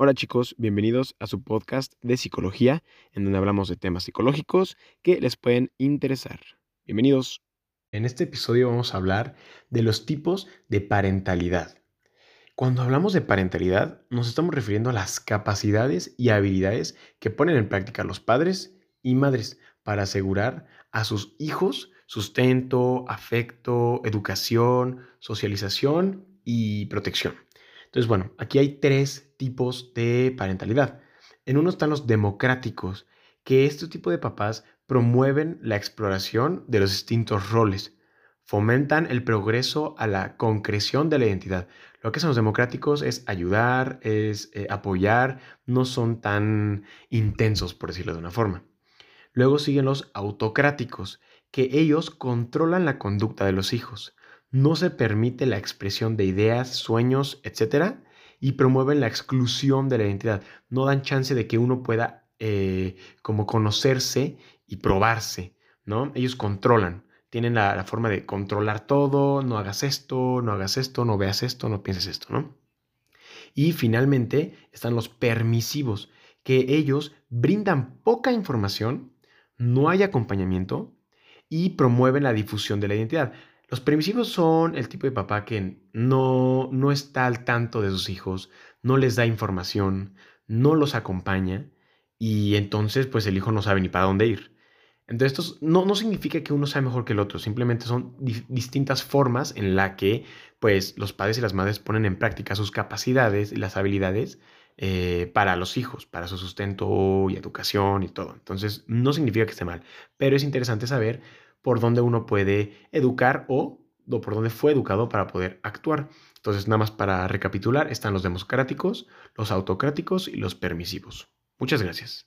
Hola chicos, bienvenidos a su podcast de psicología, en donde hablamos de temas psicológicos que les pueden interesar. Bienvenidos. En este episodio vamos a hablar de los tipos de parentalidad. Cuando hablamos de parentalidad, nos estamos refiriendo a las capacidades y habilidades que ponen en práctica los padres y madres para asegurar a sus hijos sustento, afecto, educación, socialización y protección. Entonces, bueno, aquí hay tres tipos de parentalidad. En uno están los democráticos, que este tipo de papás promueven la exploración de los distintos roles, fomentan el progreso a la concreción de la identidad. Lo que son los democráticos es ayudar, es eh, apoyar, no son tan intensos, por decirlo de una forma. Luego siguen los autocráticos, que ellos controlan la conducta de los hijos no se permite la expresión de ideas, sueños, etc. Y promueven la exclusión de la identidad. No dan chance de que uno pueda eh, como conocerse y probarse, ¿no? Ellos controlan, tienen la, la, forma de controlar todo, no hagas esto, no hagas esto, no veas esto, no pienses esto, ¿no? Y finalmente están los permisivos, que ellos brindan poca información, no hay acompañamiento y promueven la difusión de la identidad. Los permisivos son el tipo de papá que no, no está al tanto de sus hijos, no les da información, no los acompaña y entonces pues el hijo no sabe ni para dónde ir. Entonces esto no, no significa que uno sea mejor que el otro, simplemente son distintas formas en la que pues los padres y las madres ponen en práctica sus capacidades y las habilidades eh, para los hijos, para su sustento y educación y todo. Entonces no significa que esté mal, pero es interesante saber por donde uno puede educar o, por donde fue educado para poder actuar. Entonces, nada más para recapitular, están los democráticos, los autocráticos y los permisivos. Muchas gracias.